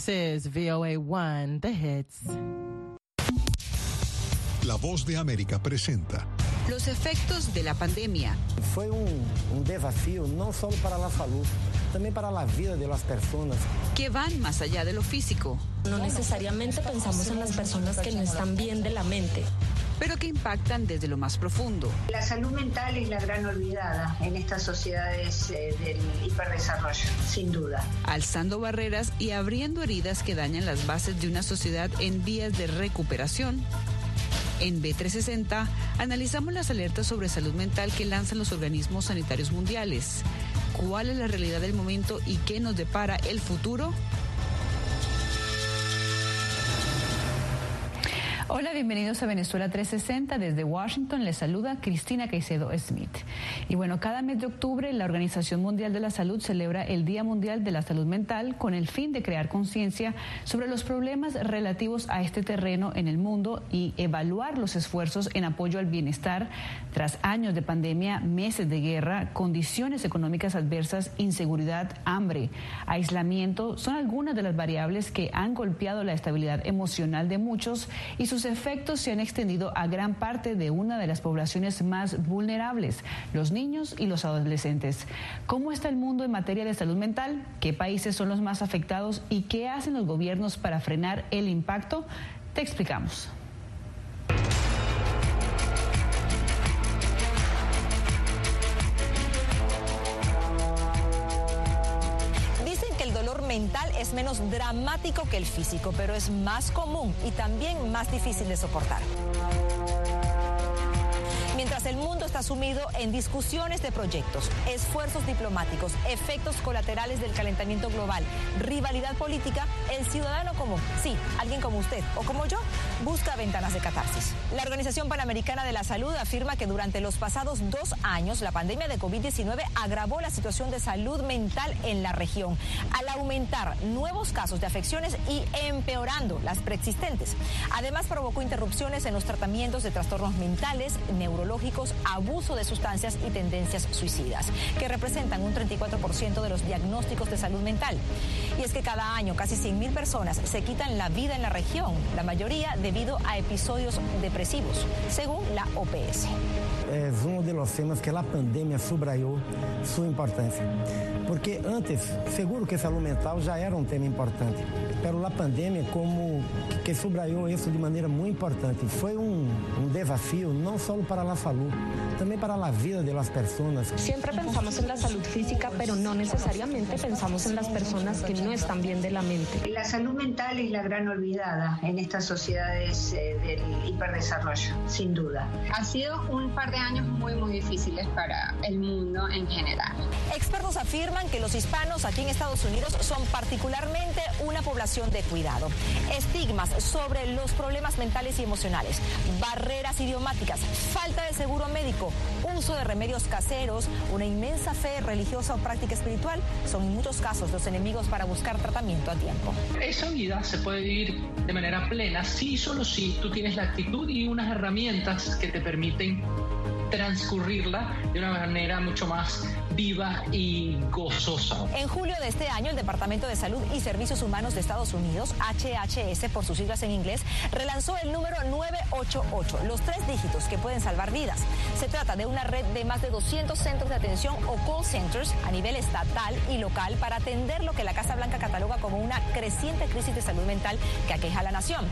This is VOA 1, The Hits. La voz de América presenta. Los efectos de la pandemia. Fue un, un desafío no solo para la salud, también para la vida de las personas. Que van más allá de lo físico. No necesariamente pensamos en las personas que no están bien de la mente pero que impactan desde lo más profundo. La salud mental es la gran olvidada en estas sociedades eh, del hiperdesarrollo, sin duda. Alzando barreras y abriendo heridas que dañan las bases de una sociedad en vías de recuperación. En B360 analizamos las alertas sobre salud mental que lanzan los organismos sanitarios mundiales. ¿Cuál es la realidad del momento y qué nos depara el futuro? Hola, bienvenidos a Venezuela 360. Desde Washington les saluda Cristina Caicedo Smith. Y bueno, cada mes de octubre la Organización Mundial de la Salud celebra el Día Mundial de la Salud Mental con el fin de crear conciencia sobre los problemas relativos a este terreno en el mundo y evaluar los esfuerzos en apoyo al bienestar tras años de pandemia, meses de guerra, condiciones económicas adversas, inseguridad, hambre, aislamiento, son algunas de las variables que han golpeado la estabilidad emocional de muchos y sus efectos se han extendido a gran parte de una de las poblaciones más vulnerables, los niños y los adolescentes. ¿Cómo está el mundo en materia de salud mental? ¿Qué países son los más afectados y qué hacen los gobiernos para frenar el impacto? Te explicamos. Es menos dramático que el físico, pero es más común y también más difícil de soportar el mundo está sumido en discusiones de proyectos, esfuerzos diplomáticos, efectos colaterales del calentamiento global, rivalidad política, el ciudadano común, sí, alguien como usted o como yo, busca ventanas de catarsis. La Organización Panamericana de la Salud afirma que durante los pasados dos años la pandemia de COVID-19 agravó la situación de salud mental en la región, al aumentar nuevos casos de afecciones y empeorando las preexistentes. Además provocó interrupciones en los tratamientos de trastornos mentales, neurológicos, abuso de sustancias y tendencias suicidas, que representan un 34% de los diagnósticos de salud mental. Y es que cada año casi 100.000 personas se quitan la vida en la región, la mayoría debido a episodios depresivos, según la OPS. Es uno de los temas que la pandemia subrayó su importancia. Porque antes, seguro que salud mental ya era un tema importante, pero la pandemia como que subrayó eso de manera muy importante. Fue un, un desafío no solo para la salud, también para la vida de las personas. Siempre pensamos en la salud física, pero no necesariamente pensamos en las personas que no están bien de la mente. La salud mental es la gran olvidada en estas sociedades eh, del hiperdesarrollo, sin duda. Ha sido un par de años muy, muy difíciles para el mundo en general. Expertos afirman que los hispanos aquí en Estados Unidos son particularmente una población de cuidado. Estigmas sobre los problemas mentales y emocionales, barreras idiomáticas, falta de seguro médico, uso de remedios caseros, una inmensa fe religiosa o práctica espiritual son en muchos casos los enemigos para buscar tratamiento a tiempo. Esa vida se puede vivir de manera plena si solo si tú tienes la actitud y unas herramientas que te permiten transcurrirla de una manera mucho más viva y gozosa. En julio de este año, el Departamento de Salud y Servicios Humanos de Estados Unidos, HHS por sus siglas en inglés, relanzó el número 988, los tres dígitos que pueden salvar vidas. Se trata de una red de más de 200 centros de atención o call centers a nivel estatal y local para atender lo que la Casa Blanca cataloga como una creciente crisis de salud mental que aqueja a la nación.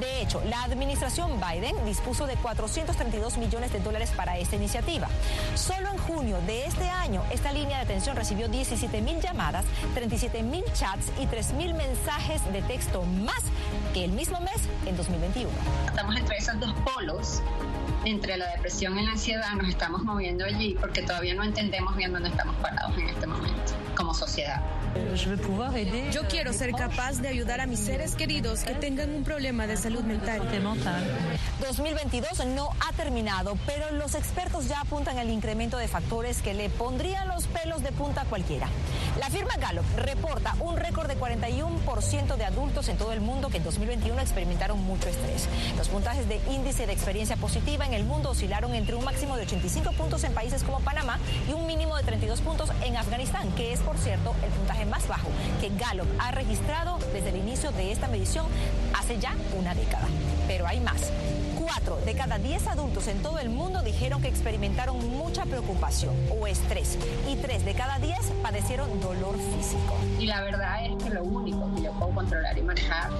De hecho, la administración Biden dispuso de 432 millones de dólares para esta iniciativa. Solo en junio de este año, esta línea de atención recibió 17 mil llamadas, 37 mil chats y 3 mil mensajes de texto más que el mismo mes en 2021. Estamos entre esos dos polos entre la depresión y la ansiedad nos estamos moviendo allí porque todavía no entendemos bien dónde estamos parados en este momento como sociedad. Yo quiero ser capaz de ayudar a mis seres queridos que tengan un problema de salud mental. 2022 no ha terminado, pero los expertos ya apuntan al incremento de factores que le pondrían los pelos de punta a cualquiera. La firma Gallup reporta un récord de 41% de adultos en todo el mundo que en 2021 experimentaron mucho estrés. Los puntajes de índice de experiencia positiva en el mundo oscilaron entre un máximo de 85 puntos en países como Panamá y un mínimo de 32 puntos en Afganistán, que es, por cierto, el puntaje más bajo que Gallup ha registrado desde el inicio de esta medición hace ya una década. Pero hay más. Cuatro de cada diez adultos en todo el mundo dijeron que experimentaron mucha preocupación o estrés y tres de cada diez padecieron dolor físico. Y la verdad es que lo único que yo puedo controlar y manejar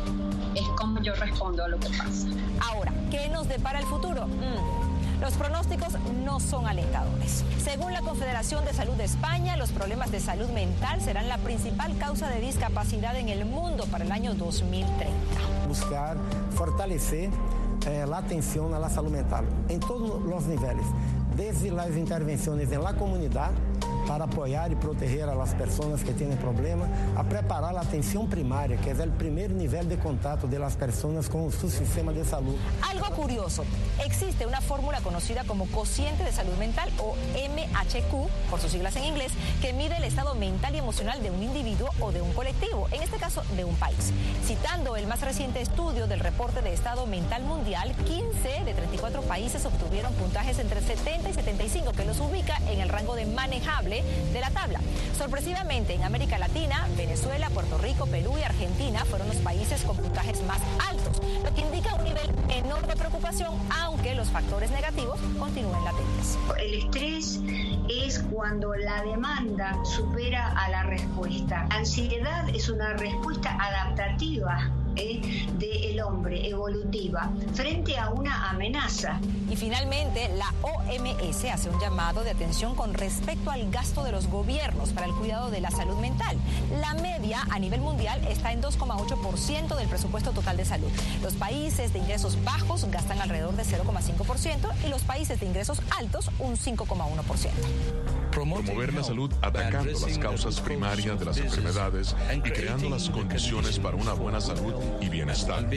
es cómo yo respondo a lo que pasa. Ahora, ¿qué nos depara el futuro? Mm. Los pronósticos no son alentadores. Según la Confederación de Salud de España, los problemas de salud mental serán la principal causa de discapacidad en el mundo para el año 2030. Buscar fortalecer eh, la atención a la salud mental en todos los niveles, desde las intervenciones en la comunidad para apoyar y proteger a las personas que tienen problemas, a preparar la atención primaria, que es el primer nivel de contacto de las personas con su sistema de salud. Algo curioso, existe una fórmula conocida como cociente de salud mental o MHQ, por sus siglas en inglés, que mide el estado mental y emocional de un individuo o de un colectivo, en este caso de un país. Citando el más reciente estudio del reporte de estado mental mundial, 15 de 34 países obtuvieron puntajes entre 70 y 75, que los ubica en el rango de manejable de la tabla. Sorpresivamente, en América Latina, Venezuela, Puerto Rico, Perú y Argentina fueron los países con puntajes más altos, lo que indica un nivel menor de preocupación, aunque los factores negativos continúen latentes. El estrés es cuando la demanda supera a la respuesta. Ansiedad es una respuesta adaptativa ¿eh? del hombre evolutiva frente a una amenaza. Y finalmente, la OMS hace un llamado de atención con respecto al gasto de los gobiernos para el cuidado de la salud mental. La media a nivel mundial está en 2,8% del presupuesto total de salud. Los países de ingresos bajos gastan alrededor de 0,5% y los países de ingresos altos un 5,1%. Promover la salud atacando las causas primarias de las enfermedades y creando las condiciones para una buena salud y bienestar.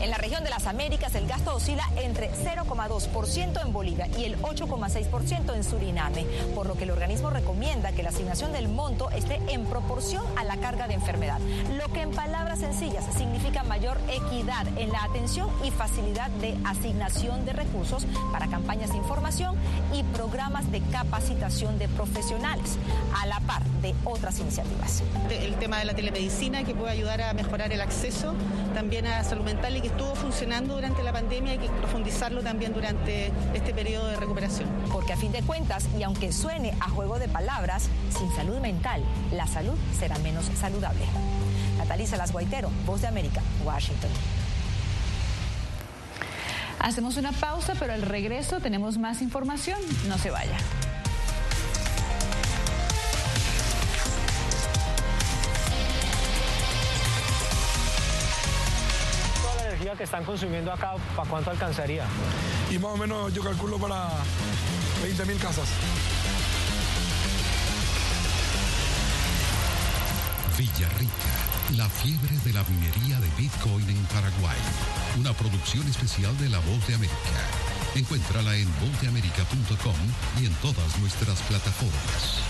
En la región de las Américas el gasto oscila entre 0,2% en Bolivia y el 8,6% en Suriname, por lo que el organismo recomienda que la asignación del monto esté en proporción a la carga de enfermedad, lo que en palabras sencillas significa mayor equidad en la atención y facilidad de asignación de recursos para campañas de información y programas de capacitación de profesionales, a la par de otras iniciativas. El tema de la telemedicina que puede ayudar a mejorar el acceso también a salud mental y que estuvo funcionando durante la pandemia y hay que profundizarlo también durante este periodo de recuperación. Porque a fin de cuentas, y aunque suene a juego de palabras, sin salud mental, la salud será menos saludable. Natalisa Las Guaitero, Voz de América, Washington. Hacemos una pausa, pero al regreso tenemos más información. No se vaya. Que están consumiendo acá, ¿para cuánto alcanzaría? Y más o menos yo calculo para 20 mil casas. Villarrica, la fiebre de la minería de Bitcoin en Paraguay. Una producción especial de La Voz de América. Encuéntrala en vozdeamerica.com y en todas nuestras plataformas.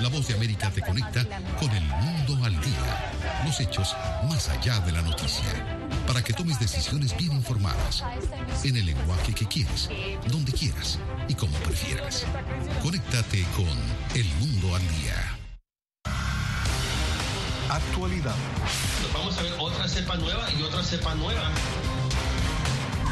La Voz de América te conecta con el mundo al día, los hechos más allá de la noticia, para que tomes decisiones bien informadas, en el lenguaje que quieres, donde quieras y como prefieras. Conéctate con El Mundo al Día. Actualidad. Vamos a ver otra cepa nueva y otra cepa nueva.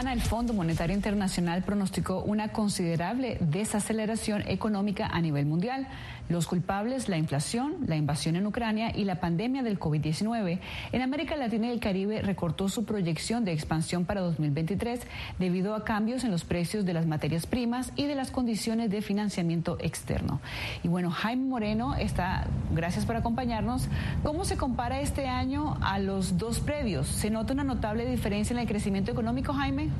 El Fondo Monetario Internacional pronosticó una considerable desaceleración económica a nivel mundial. Los culpables, la inflación, la invasión en Ucrania y la pandemia del COVID-19. En América Latina y el Caribe recortó su proyección de expansión para 2023 debido a cambios en los precios de las materias primas y de las condiciones de financiamiento externo. Y bueno, Jaime Moreno está, gracias por acompañarnos. ¿Cómo se compara este año a los dos previos? ¿Se nota una notable diferencia en el crecimiento económico, Jaime?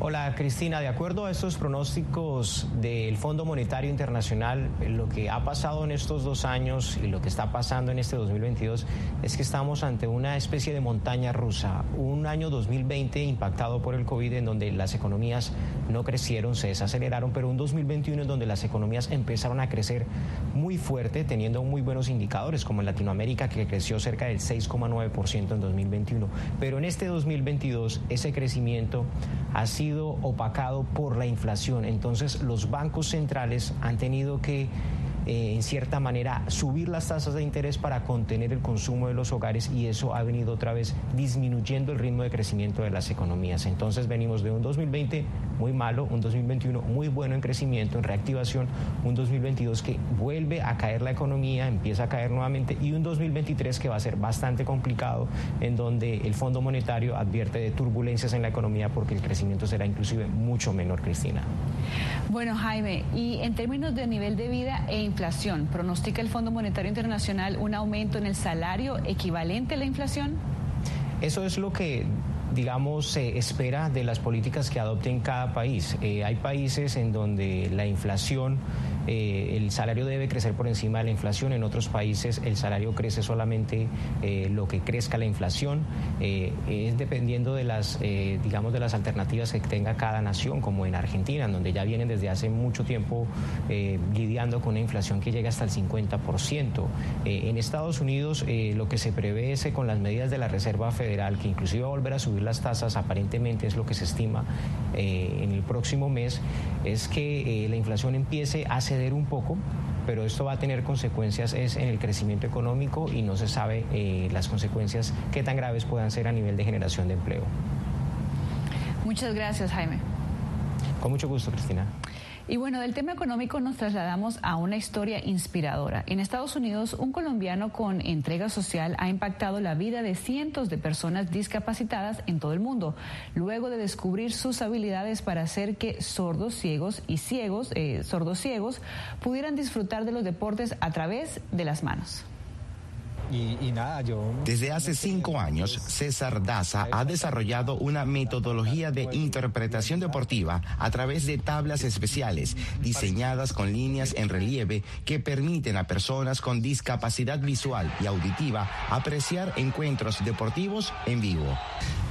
Hola Cristina, de acuerdo a estos pronósticos del Fondo Monetario Internacional, lo que ha pasado en estos dos años y lo que está pasando en este 2022 es que estamos ante una especie de montaña rusa. Un año 2020 impactado por el COVID en donde las economías no crecieron, se desaceleraron, pero un 2021 en donde las economías empezaron a crecer muy fuerte, teniendo muy buenos indicadores, como en Latinoamérica que creció cerca del 6,9% en 2021. Pero en este 2022 ese crecimiento ha sido opacado por la inflación. Entonces los bancos centrales han tenido que eh, en cierta manera subir las tasas de interés para contener el consumo de los hogares y eso ha venido otra vez disminuyendo el ritmo de crecimiento de las economías. Entonces venimos de un 2020 muy malo, un 2021 muy bueno en crecimiento, en reactivación, un 2022 que vuelve a caer la economía, empieza a caer nuevamente y un 2023 que va a ser bastante complicado en donde el Fondo Monetario advierte de turbulencias en la economía porque el crecimiento será inclusive mucho menor, Cristina. Bueno, Jaime, y en términos de nivel de vida e inflación, ¿pronostica el Fondo Monetario Internacional un aumento en el salario equivalente a la inflación? Eso es lo que digamos, se espera de las políticas que adopten cada país. Eh, hay países en donde la inflación eh, el salario debe crecer por encima de la inflación. En otros países el salario crece solamente eh, lo que crezca la inflación. Eh, es dependiendo de las, digamos, de las alternativas que tenga cada nación, como en Argentina, donde ya vienen desde hace mucho tiempo lidiando con una inflación que llega hasta el 50%. en Estados Unidos lo que se prevé con las medidas de la Reserva Federal, que inclusive va a volver a subir las tasas, aparentemente es lo que se estima en el próximo mes, es que la inflación empiece a ceder un poco, pero esto va a tener consecuencias es en el crecimiento económico y no se sabe eh, las consecuencias qué tan graves puedan ser a nivel de generación de empleo. Muchas gracias, Jaime. Con mucho gusto, Cristina. Y bueno, del tema económico nos trasladamos a una historia inspiradora. En Estados Unidos, un colombiano con entrega social ha impactado la vida de cientos de personas discapacitadas en todo el mundo, luego de descubrir sus habilidades para hacer que sordos ciegos y ciegos, eh, sordos ciegos, pudieran disfrutar de los deportes a través de las manos. Y, nada, yo... Desde hace cinco años, César Daza ha desarrollado una metodología de interpretación deportiva a través de tablas especiales diseñadas con líneas en relieve que permiten a personas con discapacidad visual y auditiva apreciar encuentros deportivos en vivo.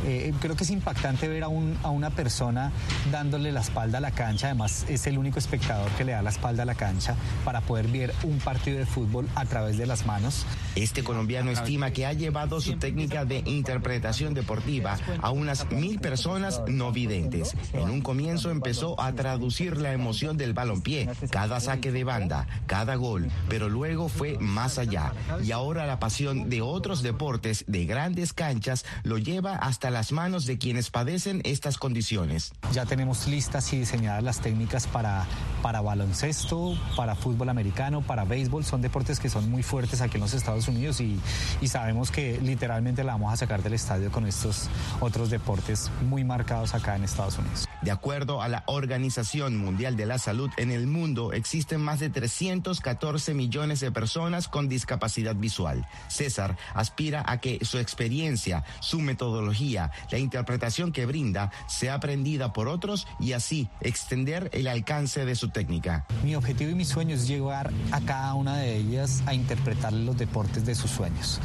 Eh, creo que es impactante ver a, un, a una persona dándole la espalda a la cancha, además es el único espectador que le da la espalda a la cancha para poder ver un partido de fútbol a través de las manos. Este colombiano estima que ha llevado su técnica de interpretación deportiva a unas mil personas no videntes. En un comienzo empezó a traducir la emoción del balompié, cada saque de banda, cada gol, pero luego fue más allá. Y ahora la pasión de otros deportes de grandes canchas lo lleva hasta las manos de quienes padecen estas condiciones. Ya tenemos listas y diseñadas las técnicas para, para baloncesto, para fútbol americano, para béisbol. Son deportes que son muy fuertes aquí en los Estados Unidos y, y sabemos que literalmente la vamos a sacar del estadio con estos otros deportes muy marcados acá en Estados Unidos. De acuerdo a la Organización Mundial de la Salud, en el mundo existen más de 314 millones de personas con discapacidad visual. César aspira a que su experiencia, su metodología, la interpretación que brinda sea aprendida por otros y así extender el alcance de su técnica. Mi objetivo y mi sueño es llevar a cada una de ellas a interpretar los deportes de sueños.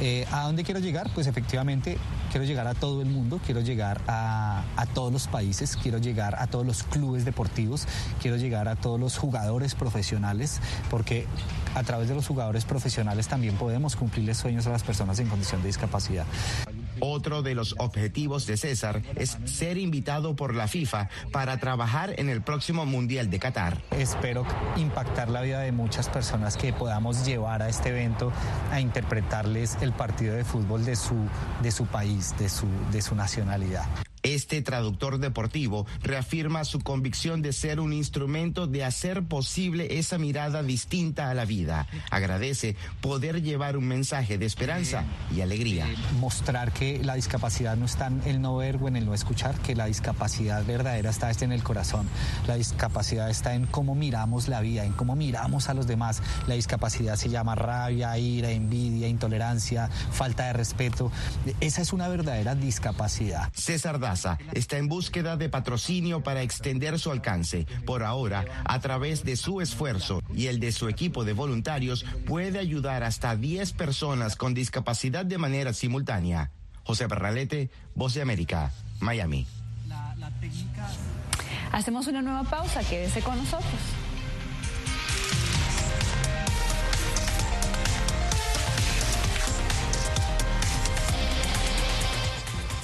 Eh, ¿A dónde quiero llegar? Pues efectivamente quiero llegar a todo el mundo, quiero llegar a, a todos los países, quiero llegar a todos los clubes deportivos, quiero llegar a todos los jugadores profesionales, porque a través de los jugadores profesionales también podemos cumplirles sueños a las personas en condición de discapacidad. Otro de los objetivos de César es ser invitado por la FIFA para trabajar en el próximo Mundial de Qatar. Espero impactar la vida de muchas personas que podamos llevar a este evento a interpretarles el partido de fútbol de su, de su país, de su, de su nacionalidad. Este traductor deportivo reafirma su convicción de ser un instrumento de hacer posible esa mirada distinta a la vida. Agradece poder llevar un mensaje de esperanza y alegría. Mostrar que la discapacidad no está en el no ver o en el no escuchar, que la discapacidad verdadera está en el corazón. La discapacidad está en cómo miramos la vida, en cómo miramos a los demás. La discapacidad se llama rabia, ira, envidia, intolerancia, falta de respeto. Esa es una verdadera discapacidad. César está en búsqueda de patrocinio para extender su alcance. Por ahora, a través de su esfuerzo y el de su equipo de voluntarios, puede ayudar hasta 10 personas con discapacidad de manera simultánea. José Berralete, Voz de América, Miami. Hacemos una nueva pausa, quédese con nosotros.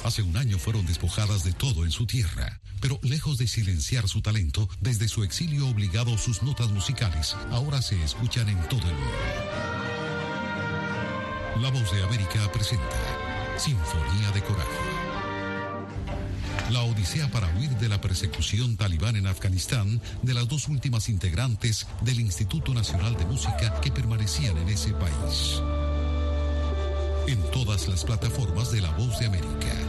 Hace un año fueron despojadas de todo en su tierra, pero lejos de silenciar su talento, desde su exilio obligado sus notas musicales ahora se escuchan en todo el mundo. La voz de América presenta Sinfonía de Coraje. La odisea para huir de la persecución talibán en Afganistán de las dos últimas integrantes del Instituto Nacional de Música que permanecían en ese país. En todas las plataformas de La Voz de América.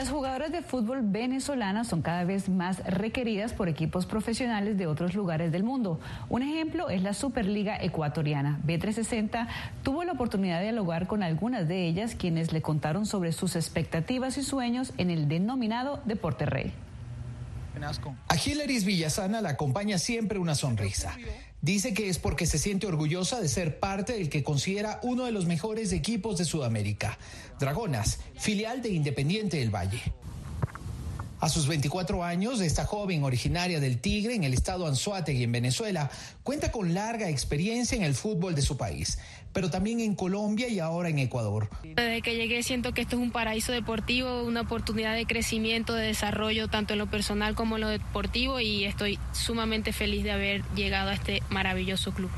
Las jugadoras de fútbol venezolanas son cada vez más requeridas por equipos profesionales de otros lugares del mundo. Un ejemplo es la Superliga Ecuatoriana. B360 tuvo la oportunidad de dialogar con algunas de ellas quienes le contaron sobre sus expectativas y sueños en el denominado Deporte Rey. A Hilaris Villasana la acompaña siempre una sonrisa. Dice que es porque se siente orgullosa de ser parte del que considera uno de los mejores equipos de Sudamérica, Dragonas, filial de Independiente del Valle. A sus 24 años, esta joven originaria del Tigre en el estado Anzuategui en Venezuela cuenta con larga experiencia en el fútbol de su país, pero también en Colombia y ahora en Ecuador. Desde que llegué siento que esto es un paraíso deportivo, una oportunidad de crecimiento, de desarrollo tanto en lo personal como en lo deportivo y estoy sumamente feliz de haber llegado a este maravilloso club.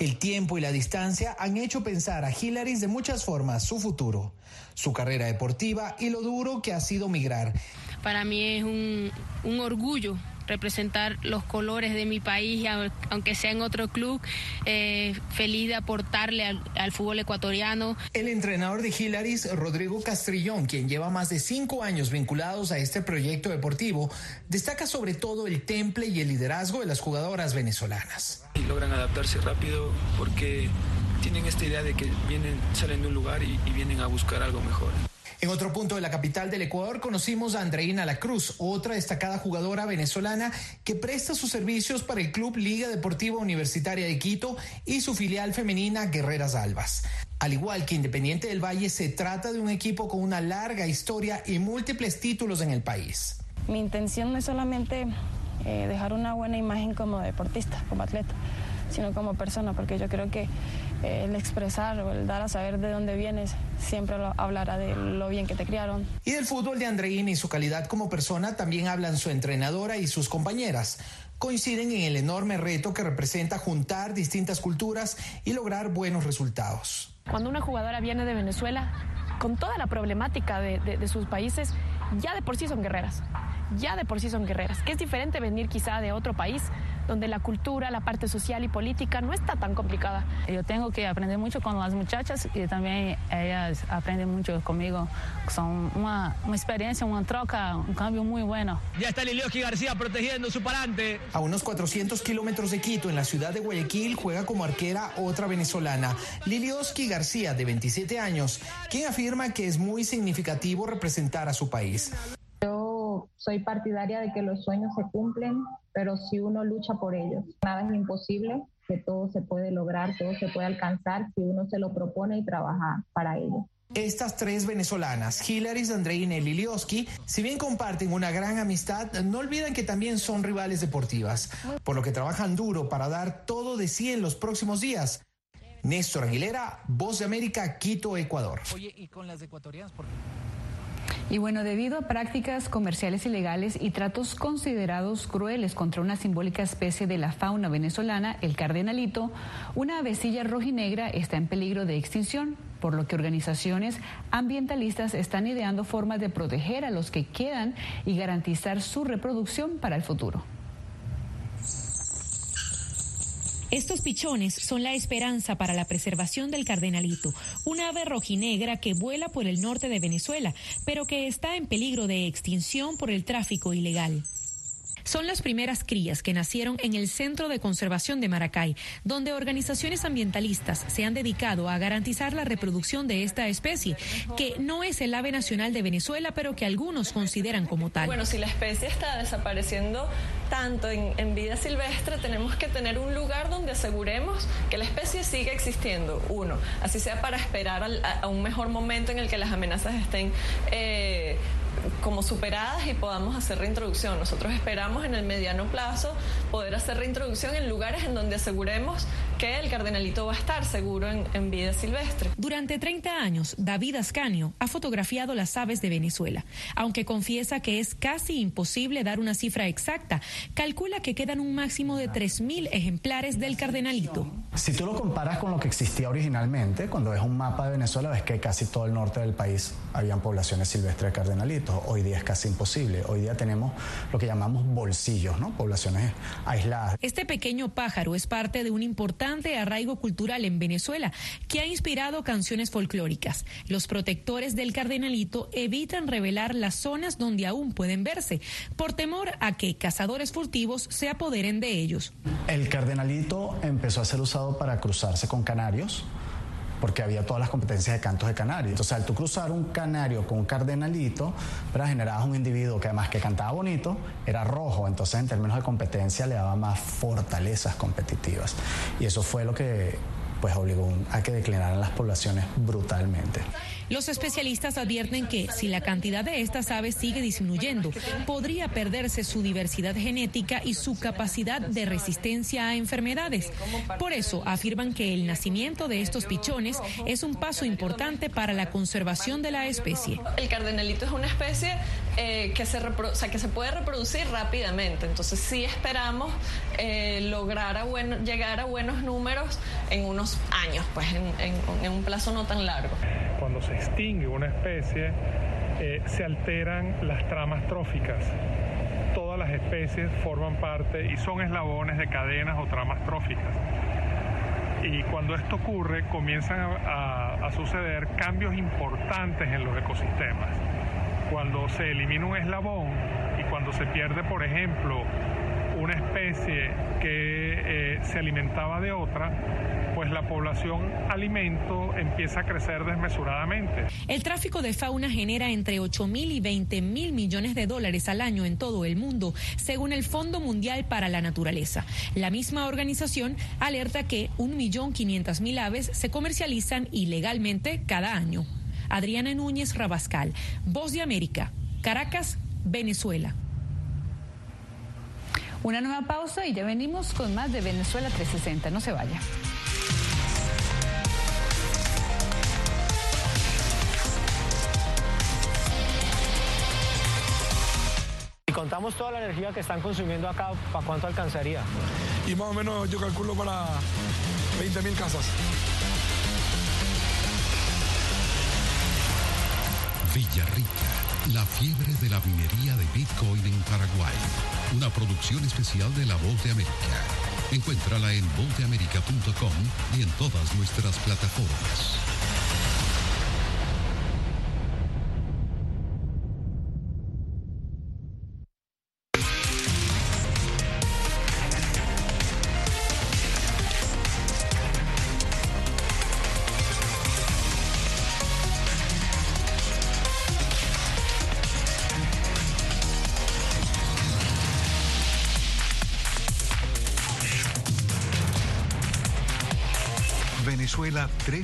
El tiempo y la distancia han hecho pensar a Hilaris de muchas formas su futuro, su carrera deportiva y lo duro que ha sido migrar. Para mí es un, un orgullo representar los colores de mi país, aunque sea en otro club, eh, feliz de aportarle al, fútbol ecuatoriano. El entrenador de Hilaris, Rodrigo Castrillón, quien lleva más de cinco años vinculados a este proyecto deportivo, destaca sobre todo el temple y el liderazgo de las jugadoras venezolanas. Y logran adaptarse rápido porque tienen esta idea de que vienen, salen de un lugar y vienen a buscar algo mejor. En otro punto de la capital del Ecuador conocimos a Andreina La Cruz, otra destacada jugadora venezolana que presta sus servicios para el Club Liga Deportiva Universitaria de Quito y su filial femenina Guerreras Albas. Al igual que Independiente del Valle, se trata de un equipo con una larga historia y múltiples títulos en el país. Mi intención no es solamente eh, dejar una buena imagen como deportista, como atleta, sino como persona, porque yo creo que el expresar o el dar a saber de dónde vienes siempre hablará de lo bien que te criaron. Y del fútbol de Andreín y su calidad como persona también hablan su entrenadora y sus compañeras. Coinciden en el enorme reto que representa juntar distintas culturas y lograr buenos resultados. Cuando una jugadora viene de Venezuela, con toda la problemática de, de sus países, ya de por sí son guerreras. Ya de por sí son guerreras. Que es diferente venir quizá de otro país donde la cultura, la parte social y política no está tan complicada. Yo tengo que aprender mucho con las muchachas y también ellas aprenden mucho conmigo. Son una, experiencia, una troca, un cambio muy bueno. Ya está Lilioski García protegiendo su parante. A unos 400 kilómetros de Quito, en la ciudad de Guayaquil, juega como arquera otra venezolana, Lilioski García, de 27 años, quien afirma que es muy significativo representar a su país. Soy partidaria de que los sueños se cumplen pero si uno lucha por ellos, nada es imposible, que todo se puede lograr, todo se puede alcanzar si uno se lo propone y trabaja para ello. Estas tres venezolanas, Hilary, Andreina y Lilioski, si bien comparten una gran amistad, no olvidan que también son rivales deportivas, por lo que trabajan duro para dar todo de sí en los próximos días. Néstor Aguilera, Voz de América, Quito, Ecuador. Oye, ¿y con las ecuatorianas? Y bueno, debido a prácticas comerciales ilegales y tratos considerados crueles contra una simbólica especie de la fauna venezolana, el cardenalito, una avecilla rojinegra está en peligro de extinción, por lo que organizaciones ambientalistas están ideando formas de proteger a los que quedan y garantizar su reproducción para el futuro. Estos pichones son la esperanza para la preservación del cardenalito, un ave rojinegra que vuela por el norte de Venezuela, pero que está en peligro de extinción por el tráfico ilegal. Son las primeras crías que nacieron en el Centro de Conservación de Maracay, donde organizaciones ambientalistas se han dedicado a garantizar la reproducción de esta especie, que no es el ave nacional de Venezuela, pero que algunos consideran como tal. Bueno, si la especie está desapareciendo tanto en, vida silvestre, tenemos que tener un lugar donde aseguremos que la especie siga existiendo, uno, así sea para esperar a, un mejor momento en el que las amenazas estén eh, como superadas y podamos hacer reintroducción. Nosotros esperamos en el mediano plazo poder hacer reintroducción en lugares en donde aseguremos que el cardenalito va a estar seguro en, vida silvestre. Durante 30 años, David Ascanio ha fotografiado las aves de Venezuela. Aunque confiesa que es casi imposible dar una cifra exacta, calcula que quedan un máximo de 3.000 ejemplares del cardenalito. Si tú lo comparas con lo que existía originalmente, cuando ves un mapa de Venezuela, ves que casi todo el norte del país habían poblaciones silvestres de cardenalitos. Hoy día es casi imposible. Hoy día tenemos lo que llamamos bolsillos, ¿no? Poblaciones aisladas. Este pequeño pájaro es parte de un importante arraigo cultural en Venezuela que ha inspirado canciones folclóricas. Los protectores del cardenalito evitan revelar las zonas donde aún pueden verse, por temor a que cazadores furtivos se apoderen de ellos. El cardenalito empezó a ser usado para cruzarse con canarios porque había todas las competencias de cantos de canario. Entonces, al tú cruzar un canario con un cardenalito, generabas un individuo que además que cantaba bonito, era rojo, entonces en términos de competencia le daba más fortalezas competitivas. Y eso fue lo que pues obligó a que declinaran las poblaciones brutalmente. Los especialistas advierten que si la cantidad de estas aves sigue disminuyendo, podría perderse su diversidad genética y su capacidad de resistencia a enfermedades. Por eso afirman que el nacimiento de estos pichones es un paso importante para la conservación de la especie. El cardenalito es una especie eh, que, se que se puede reproducir rápidamente, entonces sí esperamos eh, lograr a bueno, llegar a buenos números en unos años, pues en un plazo no tan largo cuando se extingue una especie, eh, se alteran las tramas tróficas todas las especies forman parte y son eslabones de cadenas o tramas tróficas. Y cuando esto ocurre, comienzan a, suceder cambios importantes en los ecosistemas. Cuando se elimina un eslabón y cuando se pierde, por ejemplo, una especie que eh, se alimentaba de otra, pues la población alimento empieza a crecer desmesuradamente. El tráfico de fauna genera entre 8 mil y 20 mil millones de dólares al año en todo el mundo, según el Fondo Mundial para la Naturaleza. La misma organización alerta que 1.500.000 aves se comercializan ilegalmente cada año. Adriana Núñez Rabascal, Voz de América, Caracas, Venezuela. Una nueva pausa y ya venimos con más de Venezuela 360. No se vaya. Si contamos toda la energía que están consumiendo acá, ¿para cuánto alcanzaría? Y más o menos yo calculo para 20 mil casas. Villarrica, la fiebre de la minería de Bitcoin en Paraguay. Una producción especial de La Voz de América. Encuéntrala en vozdeamerica.com y en todas nuestras plataformas.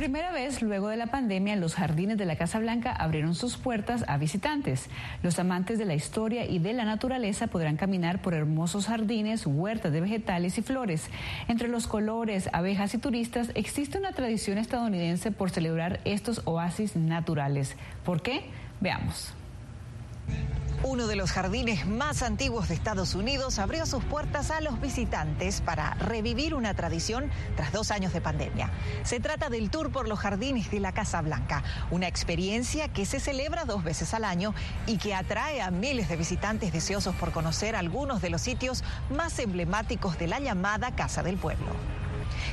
Primera vez, luego de la pandemia, los jardines de la Casa Blanca abrieron sus puertas a visitantes. Los amantes de la historia y de la naturaleza podrán caminar por hermosos jardines, huertas de vegetales y flores. Entre los colores, abejas y turistas existe una tradición estadounidense por celebrar estos oasis naturales. ¿Por qué? Veamos. Uno de los jardines más antiguos de Estados Unidos abrió sus puertas a los visitantes para revivir una tradición tras dos años de pandemia. Se trata del tour por los jardines de la Casa Blanca, una experiencia que se celebra dos veces al año y que atrae a miles de visitantes deseosos por conocer algunos de los sitios más emblemáticos de la llamada Casa del Pueblo.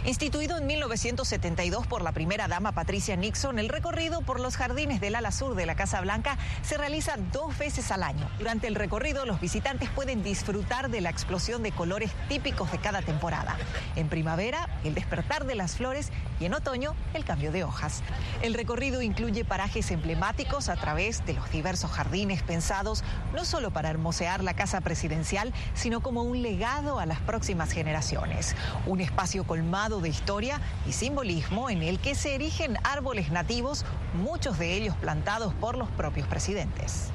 Instituido en 1972 por la primera dama Patricia Nixon, el recorrido por los jardines del ala sur de la Casa Blanca se realiza dos veces al año. Durante el recorrido, los visitantes pueden disfrutar de la explosión de colores típicos de cada temporada. En primavera, el despertar de las flores y en otoño, el cambio de hojas. El recorrido incluye parajes emblemáticos a través de los diversos jardines pensados no solo para hermosear la casa presidencial, sino como un legado a las próximas generaciones. Un espacio colmado de historia y simbolismo en el que se erigen árboles nativos, muchos de ellos plantados por los propios presidentes.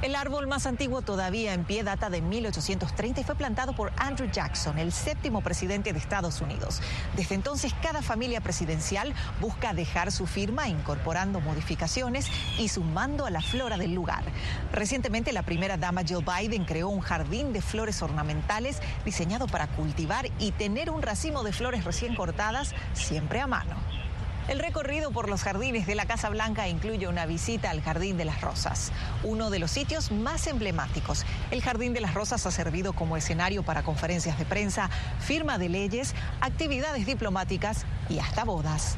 El árbol más antiguo todavía en pie data de 1830 y fue plantado por Andrew Jackson, el séptimo presidente de Estados Unidos. Desde entonces, cada familia presidencial busca dejar su firma incorporando modificaciones y sumando a la flora del lugar. Recientemente, la primera dama Jill Biden creó un jardín de flores ornamentales diseñado para cultivar y tener un racimo de flores recién cortadas siempre a mano. El recorrido por los jardines de la Casa Blanca incluye una visita al Jardín de las Rosas, uno de los sitios más emblemáticos. El Jardín de las Rosas ha servido como escenario para conferencias de prensa, firma de leyes, actividades diplomáticas y hasta bodas.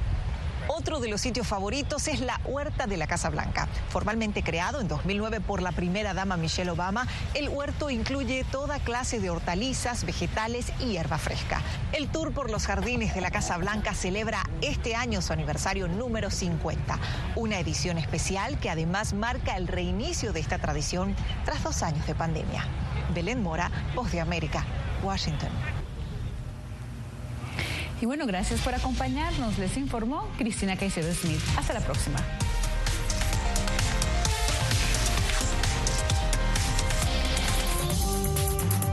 Otro de los sitios favoritos es la Huerta de la Casa Blanca. Formalmente creado en 2009 por la primera dama Michelle Obama, el huerto incluye toda clase de hortalizas, vegetales y hierba fresca. El tour por los jardines de la Casa Blanca celebra este año su aniversario número 50, una edición especial que además marca el reinicio de esta tradición tras dos años de pandemia. Belén Mora, Voz de América, Washington. Y bueno, gracias por acompañarnos. Les informó Cristina Caicedo Smith. Hasta la próxima.